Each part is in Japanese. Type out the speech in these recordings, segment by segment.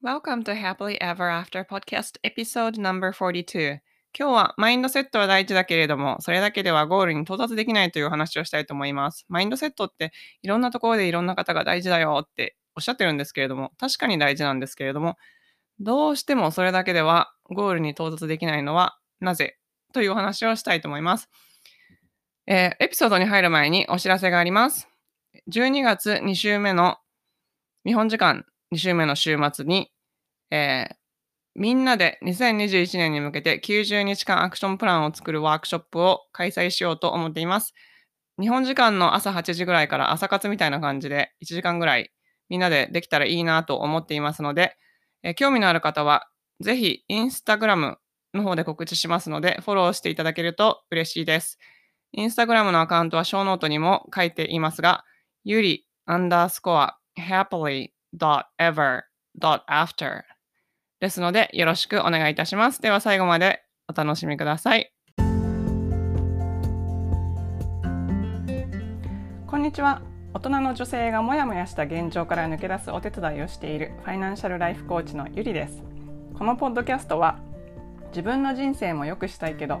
Welcome to Happily Ever After Podcast Episode No.42 今日はマインドセットは大事だけれども、それだけではゴールに到達できないという話をしたいと思います。マインドセットっていろんなところでいろんな方が大事だよっておっしゃってるんですけれども、確かに大事なんですけれども、どうしてもそれだけではゴールに到達できないのはなぜというお話をしたいと思います。えー、エピソードに入る前にお知らせがあります。12月2週目の日本時間2週目の週末に、えー、みんなで2021年に向けて90日間アクションプランを作るワークショップを開催しようと思っています。日本時間の朝8時ぐらいから朝活みたいな感じで1時間ぐらいみんなでできたらいいなと思っていますので、えー、興味のある方はぜひインスタグラムの方で告知しますのでフォローしていただけると嬉しいです。インスタグラムのアカウントはショーノートにも書いていますが、ゆりアンダースコア happily ever.after ですので、よろしくお願いいたします。では最後までお楽しみください。こんにちは。大人の女性がモヤモヤした現状から抜け出すお手伝いをしているファイナンシャルライフコーチのゆりです。このポッドキャストは自分の人生も良くしたいけど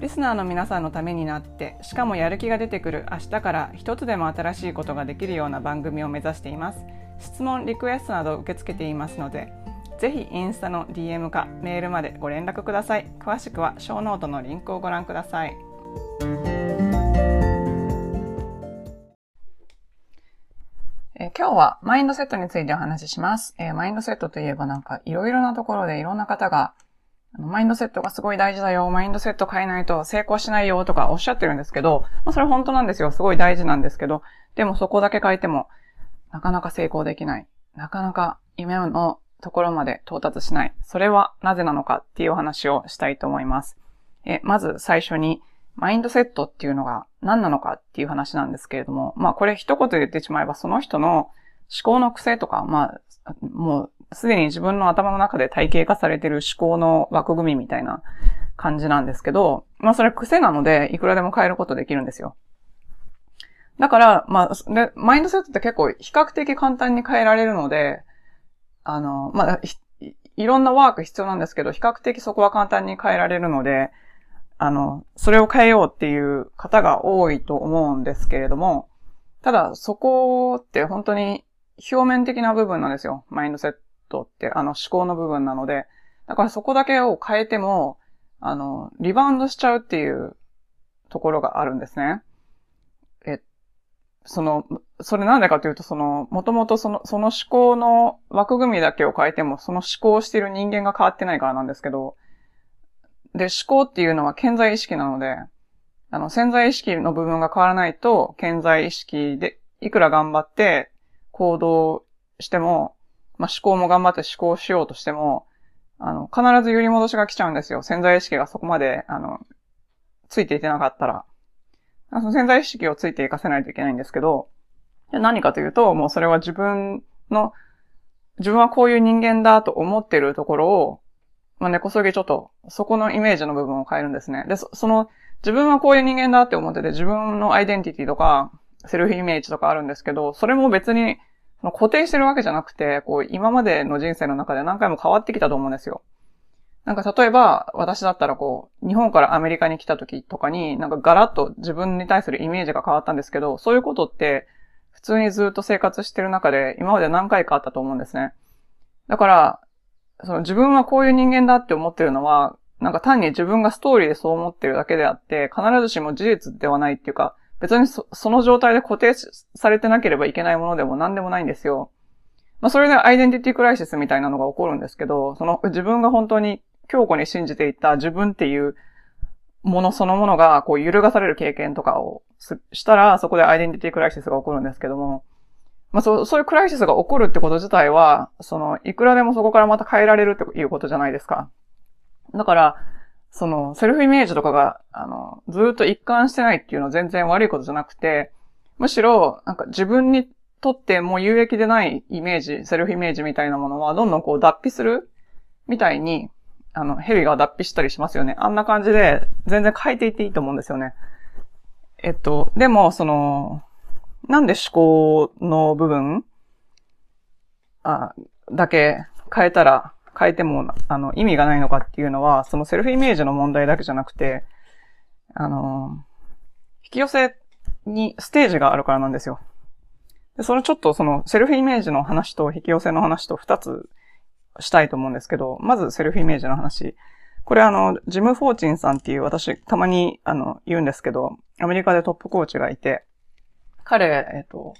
リスナーの皆さんのためになってしかもやる気が出てくる明日から一つでも新しいことができるような番組を目指しています。質問リクエストなど受け付けていますのでぜひインスタの DM かメールまでご連絡ください。詳しくはショーノートのリンクをご覧ください。え今日はマインドセットについてお話しします。え、マインドセットといえばなんかいろいろなところでいろんな方があのマインドセットがすごい大事だよ、マインドセット変えないと成功しないよとかおっしゃってるんですけど、まあ、それ本当なんですよ。すごい大事なんですけど、でもそこだけ変えても、なかなか成功できない。なかなか夢のところまで到達しない。それはなぜなのかっていうお話をしたいと思います。えまず最初に、マインドセットっていうのが何なのかっていう話なんですけれども、まあこれ一言で言ってしまえばその人の思考の癖とか、まあ、もうすでに自分の頭の中で体系化されてる思考の枠組みみたいな感じなんですけど、まあそれ癖なので、いくらでも変えることできるんですよ。だから、まあ、で、マインドセットって結構比較的簡単に変えられるので、あの、まあ、いろんなワーク必要なんですけど、比較的そこは簡単に変えられるので、あの、それを変えようっていう方が多いと思うんですけれども、ただそこって本当に表面的な部分なんですよ。マインドセットって、あの思考の部分なので。だからそこだけを変えても、あの、リバウンドしちゃうっていうところがあるんですね。え、その、それなんでかというと、その、もともとその、その思考の枠組みだけを変えても、その思考をしている人間が変わってないからなんですけど、で、思考っていうのは潜在意識なので、あの、潜在意識の部分が変わらないと、潜在意識で、いくら頑張って行動しても、まあ、思考も頑張って思考しようとしても、あの、必ず揺り戻しが来ちゃうんですよ。潜在意識がそこまで、あの、ついていてなかったら。その潜在意識をついていかせないといけないんですけど、何かというと、もうそれは自分の、自分はこういう人間だと思ってるところを、まあ、根こそぎちょっと、そこのイメージの部分を変えるんですね。で、その、自分はこういう人間だって思ってて、自分のアイデンティティとか、セルフイメージとかあるんですけど、それも別に固定してるわけじゃなくて、こう、今までの人生の中で何回も変わってきたと思うんですよ。なんか例えば、私だったらこう、日本からアメリカに来た時とかに、なんかガラッと自分に対するイメージが変わったんですけど、そういうことって、普通にずっと生活してる中で、今まで何回かあったと思うんですね。だから、その自分はこういう人間だって思ってるのは、なんか単に自分がストーリーでそう思ってるだけであって、必ずしも事実ではないっていうか、別にその状態で固定されてなければいけないものでも何でもないんですよ。まあ、それでアイデンティティクライシスみたいなのが起こるんですけど、その自分が本当に強固に信じていた自分っていうものそのものがこう揺るがされる経験とかをしたら、そこでアイデンティティクライシスが起こるんですけども、まあそう、そういうクライシスが起こるってこと自体は、その、いくらでもそこからまた変えられるっていうことじゃないですか。だから、その、セルフイメージとかが、あの、ずっと一貫してないっていうのは全然悪いことじゃなくて、むしろ、なんか自分にとっても有益でないイメージ、セルフイメージみたいなものは、どんどんこう脱皮するみたいに、あの、蛇が脱皮したりしますよね。あんな感じで、全然変えていっていいと思うんですよね。えっと、でも、その、なんで思考の部分あだけ変えたら、変えても、あの、意味がないのかっていうのは、そのセルフイメージの問題だけじゃなくて、あの、引き寄せにステージがあるからなんですよ。で、それちょっとそのセルフイメージの話と引き寄せの話と二つしたいと思うんですけど、まずセルフイメージの話。これあの、ジム・フォーチンさんっていう私たまにあの言うんですけど、アメリカでトップコーチがいて、彼、えっ、と、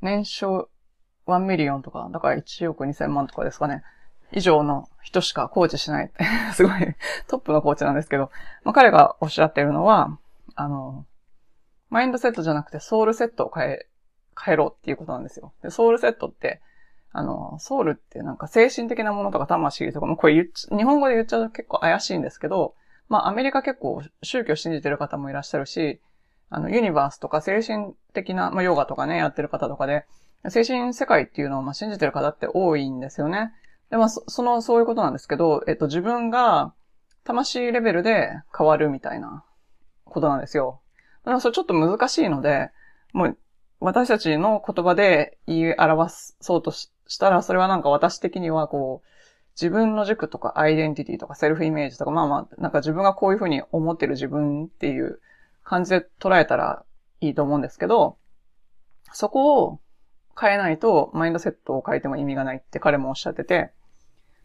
年商1 million とか、だから1億2000万とかですかね。以上の人しかコーチしない。すごいトップのコーチなんですけど、まあ、彼がおっしゃってるのは、あの、 mindset じゃなくて soul set を変え、変えろっていうことなんですよ。で、 soul set って、あの、ソウルってなんか精神的なものとか魂とかも、これ言っち、日本語で言っちゃうと結構怪しいんですけど、まあアメリカ結構宗教信じてる方もいらっしゃるし、あの、ユニバースとか精神的な、まあヨガとかね、やってる方とかで、精神世界っていうのをまあ信じてる方って多いんですよね。で、まあそ、の、そういうことなんですけど、えっと、自分が魂レベルで変わるみたいなことなんですよ。だからそれちょっと難しいので、もう、私たちの言葉で言い表そうとしたら、それはなんか私的にはこう、自分の軸とかアイデンティティとかセルフイメージとか、まあまあ、なんか自分がこういうふうに思ってる自分っていう感じで捉えたらいいと思うんですけど、そこを変えないと、マインドセットを変えても意味がないって彼もおっしゃってて、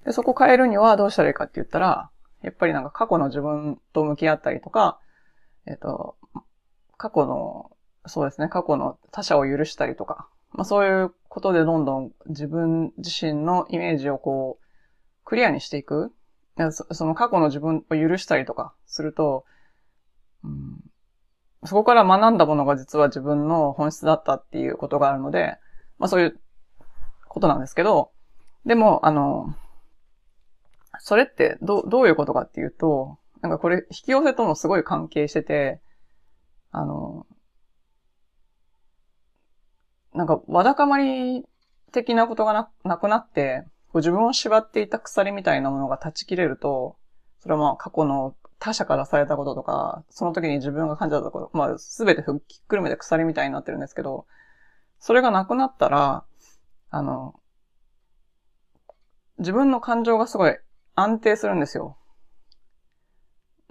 で、そこ変えるにはどうしたらいいかって言ったら、やっぱりなんか過去の自分と向き合ったりとか、えっ、と、過去の、そうですね、過去の他者を許したりとか、まあそういうことでどんどん自分自身のイメージをこう、クリアにしていく。その過去の自分を許したりとかすると、うん、そこから学んだものが実は自分の本質だったっていうことがあるので、まあそういうことなんですけど、でも、あの、それってどどういうことかっていうと、なんかこれ引き寄せともすごい関係してて、あの、なんかわだかまり的なことがななくなって、こう自分を縛っていた鎖みたいなものが断ち切れると、それはまあ過去の他者からされたこととか、その時に自分が感じたこと、まあすべてひっくるめて鎖みたいになってるんですけど、それがなくなったら、あの、自分の感情がすごい安定するんですよ。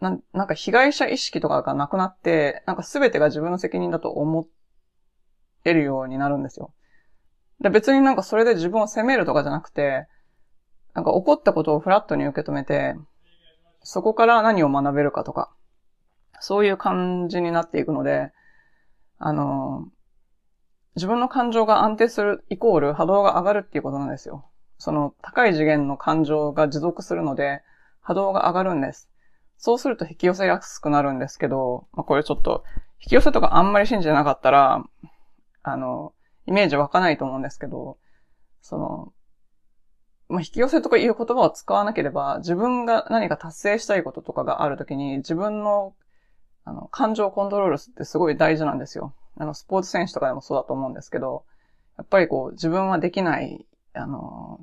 ななんか被害者意識とかがなくなって、なんか全てが自分の責任だと思えるようになるんですよ。で別になんかそれで自分を責めるとかじゃなくて、なんか起こったことをフラットに受け止めて、そこから何を学べるかとか、そういう感じになっていくので、あの、自分の感情が安定するイコール波動が上がるっていうことなんですよ。その高い次元の感情が持続するので波動が上がるんです。そうすると引き寄せやすくなるんですけど、まあ、これちょっと引き寄せとかあんまり信じてなかったら、あの、イメージ湧かないと思うんですけど、その、まあ、引き寄せとかいう言葉を使わなければ、自分が何か達成したいこととかがあるときに、自分の、あの、感情をコントロールってすごい大事なんですよ。あの、スポーツ選手とかでもそうだと思うんですけど、やっぱりこう、自分はできない、あの、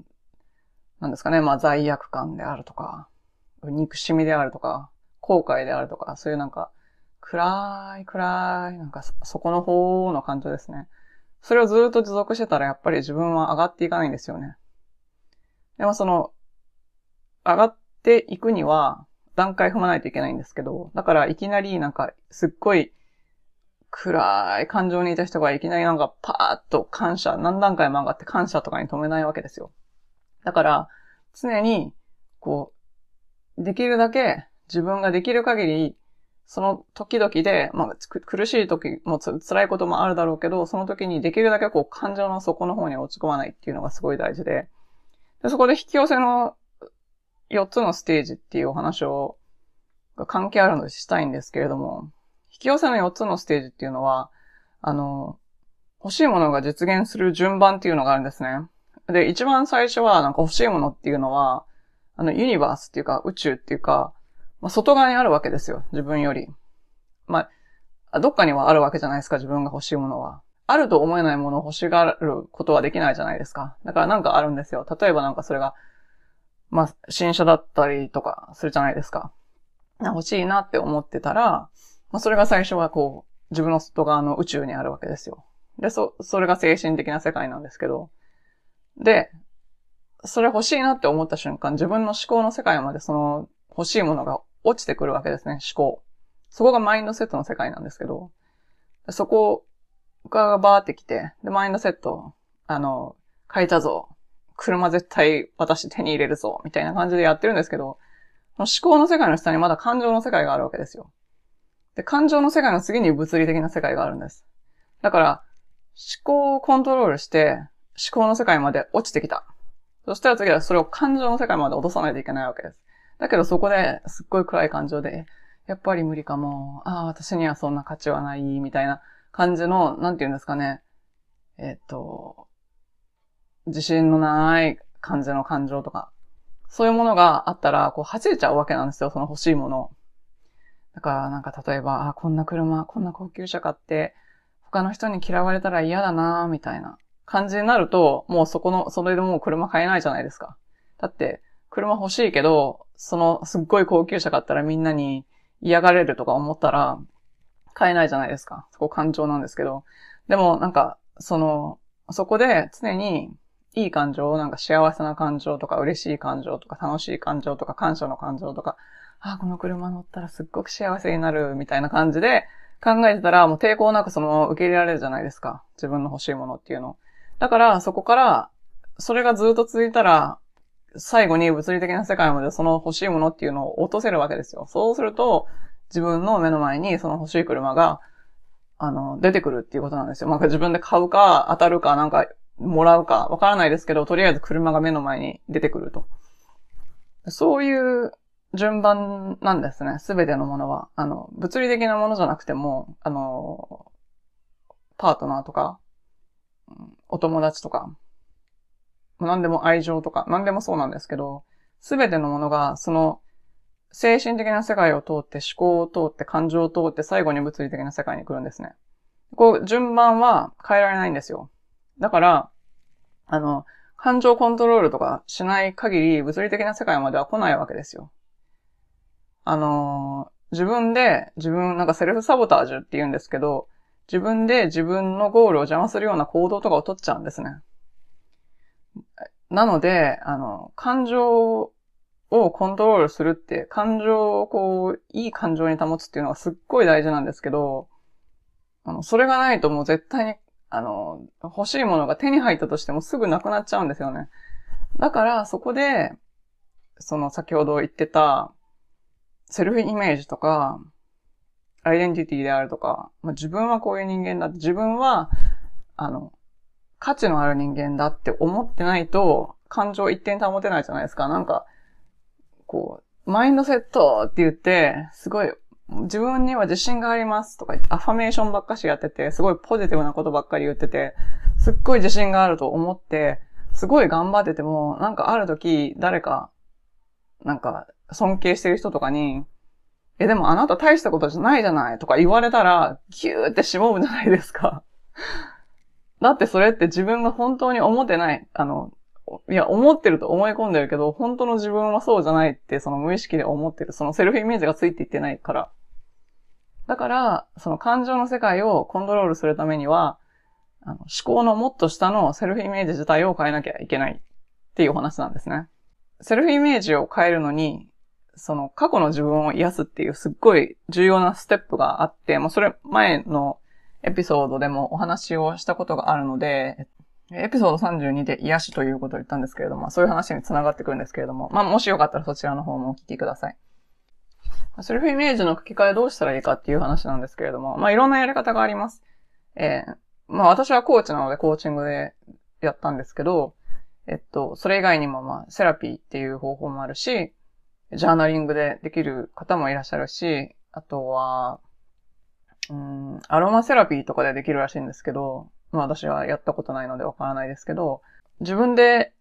なんですかね、まあ罪悪感であるとか、憎しみであるとか、後悔であるとか、そういうなんか、暗い暗い、なんかそこの方の感情ですね。それをずっと持続してたらやっぱり自分は上がっていかないんですよね。でもその、上がっていくには段階踏まないといけないんですけど、だからいきなりなんかすっごい暗い感情にいた人がいきなりなんかパーッと感謝、何段階も上がって感謝とかに止めないわけですよ。だから、常に、こう、できるだけ自分ができる限り、その時々で、まあ、苦しい時も辛いこともあるだろうけど、その時にできるだけこう感情の底の方に落ち込まないっていうのがすごい大事で、でそこで引き寄せの4つのステージっていうお話を、が関係あるのでしたいんですけれども、引き寄せの4つのステージっていうのは、あの、欲しいものが実現する順番っていうのがあるんですね。で、一番最初は、なんか欲しいものっていうのは、あの、ユニバースっていうか、宇宙っていうか、まあ、外側にあるわけですよ。自分より。まあ、どっかにはあるわけじゃないですか、自分が欲しいものは。あると思えないものを欲しがることはできないじゃないですか。だからなんかあるんですよ。例えばなんかそれが、まあ、新車だったりとかするじゃないですか。欲しいなって思ってたら、まあ、それが最初はこう、自分の外側の宇宙にあるわけですよ。で、そ、それが精神的な世界なんですけど。で、それ欲しいなって思った瞬間、自分の思考の世界までその欲しいものが落ちてくるわけですね、思考。そこがマインドセットの世界なんですけど、そこがバーってきて、で、マインドセット、あの、変えたぞ。車絶対私手に入れるぞ。みたいな感じでやってるんですけど、思考の世界の下にまだ感情の世界があるわけですよ。で、感情の世界の次に物理的な世界があるんです。だから、思考をコントロールして、思考の世界まで落ちてきた。そしたら次はそれを感情の世界まで落とさないといけないわけです。だけどそこですっごい暗い感情で、やっぱり無理かも。ああ、私にはそんな価値はない、みたいな感じの、なんて言うんですかね。えっ、と、自信のない感じの感情とか、そういうものがあったら、こう、弾いちゃうわけなんですよ、その欲しいもの。だからなんか例えば、あ、こんな車、こんな高級車買って、他の人に嫌われたら嫌だなみたいな感じになると、もうそこの、それでもう車買えないじゃないですか。だって、車欲しいけど、そのすっごい高級車買ったらみんなに嫌がれるとか思ったら、買えないじゃないですか。そこ感情なんですけど。でもなんか、その、そこで常にいい感情、なんか幸せな感情とか嬉しい感情とか楽しい感情とか感謝の感情とか、あ、この車乗ったらすっごく幸せになるみたいな感じで考えてたらもう抵抗なくその受け入れられるじゃないですか。自分の欲しいものっていうの。だからそこからそれがずっと続いたら最後に物理的な世界までその欲しいものっていうのを落とせるわけですよ。そうすると自分の目の前にその欲しい車があの、出てくるっていうことなんですよ。まあ、自分で買うか、当たるか、なんか、もらうか、わからないですけど、とりあえず車が目の前に出てくると。そういう順番なんですね。すべてのものは。あの、物理的なものじゃなくても、あの、パートナーとか、お友達とか、何でも愛情とか、何でもそうなんですけど、すべてのものが、その、精神的な世界を通って、思考を通って、感情を通って、最後に物理的な世界に来るんですね。こう、順番は変えられないんですよ。だから、あの、感情コントロールとかしない限り、物理的な世界までは来ないわけですよ。あの、自分で、自分、なんかセルフサボタージュって言うんですけど、自分で自分のゴールを邪魔するような行動とかを取っちゃうんですね。なので、あの、感情をコントロールするって、感情をこう、いい感情に保つっていうのがすっごい大事なんですけど、あの、それがないともう絶対に、あの、欲しいものが手に入ったとしてもすぐなくなっちゃうんですよね。だから、そこで、その先ほど言ってた、セルフイメージとか、アイデンティティであるとか、まあ、自分はこういう人間だって、自分は、あの、価値のある人間だって思ってないと、感情一点保てないじゃないですか。なんか、こう、マインドセットって言って、すごい、自分には自信がありますとか言って、アファメーションばっかしやってて、すごいポジティブなことばっかり言ってて、すっごい自信があると思って、すごい頑張ってても、なんかある時、誰か、なんか、尊敬してる人とかに、え、でもあなた大したことじゃないじゃないとか言われたら、ギューってしぼむじゃないですか。だってそれって自分が本当に思ってない、あの、いや、思ってると思い込んでるけど、本当の自分はそうじゃないって、その無意識で思ってる。そのセルフイメージがついていってないから。だから、その感情の世界をコントロールするためには、あの思考のもっと下のセルフイメージ自体を変えなきゃいけないっていうお話なんですね。セルフイメージを変えるのに、その過去の自分を癒すっていうすっごい重要なステップがあって、もうそれ前のエピソードでもお話をしたことがあるので、エピソード32で癒しということを言ったんですけれども、そういう話に繋がってくるんですけれども、まあもしよかったらそちらの方もお聞きください。セルフイメージの書き換えどうしたらいいかっていう話なんですけれども、まあいろんなやり方があります。えー、まあ私はコーチなのでコーチングでやったんですけど、えっと、それ以外にもまあセラピーっていう方法もあるし、ジャーナリングでできる方もいらっしゃるし、あとは、うん、アロマセラピーとかでできるらしいんですけど、まあ私はやったことないのでわからないですけど、自分で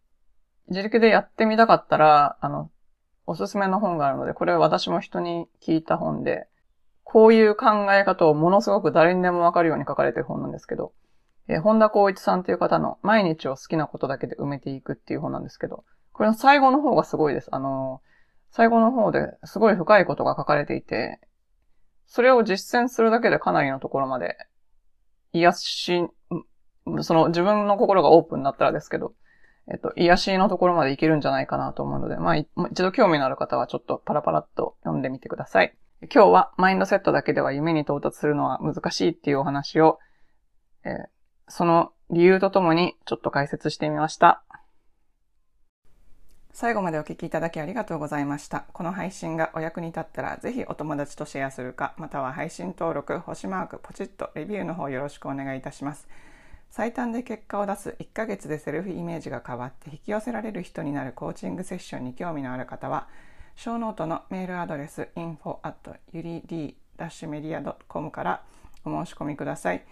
自力でやってみたかったら、あの、おすすめの本があるので、これは私も人に聞いた本で、こういう考え方をものすごく誰にでもわかるように書かれてる本なんですけど、えー、本田光一さんという方の毎日を好きなことだけで埋めていくっていう本なんですけど、これの最後の方がすごいです。あのー、最後の方ですごい深いことが書かれていて、それを実践するだけでかなりのところまで癒し、その自分の心がオープンになったらですけど、えっと、癒しのところまでいけるんじゃないかなと思うので、まあ、一度興味のある方はちょっとパラパラっと読んでみてください。今日はマインドセットだけでは夢に到達するのは難しいっていうお話を、えー、その理由とともにちょっと解説してみました。最後までお聞きいただきありがとうございました。この配信がお役に立ったら、ぜひお友達とシェアするか、または配信登録、星マーク、ポチッとレビューの方よろしくお願いいたします。最短で結果を出す1ヶ月でセルフイメージが変わって引き寄せられる人になるコーチングセッションに興味のある方は、ショーノートのメールアドレス info at yuri-media.com からお申し込みください。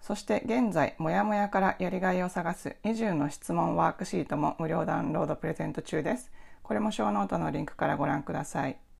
そして現在、もやもやからやりがいを探す20の質問ワークシートも無料ダウンロードプレゼント中です。これもショーノートのリンクからご覧ください。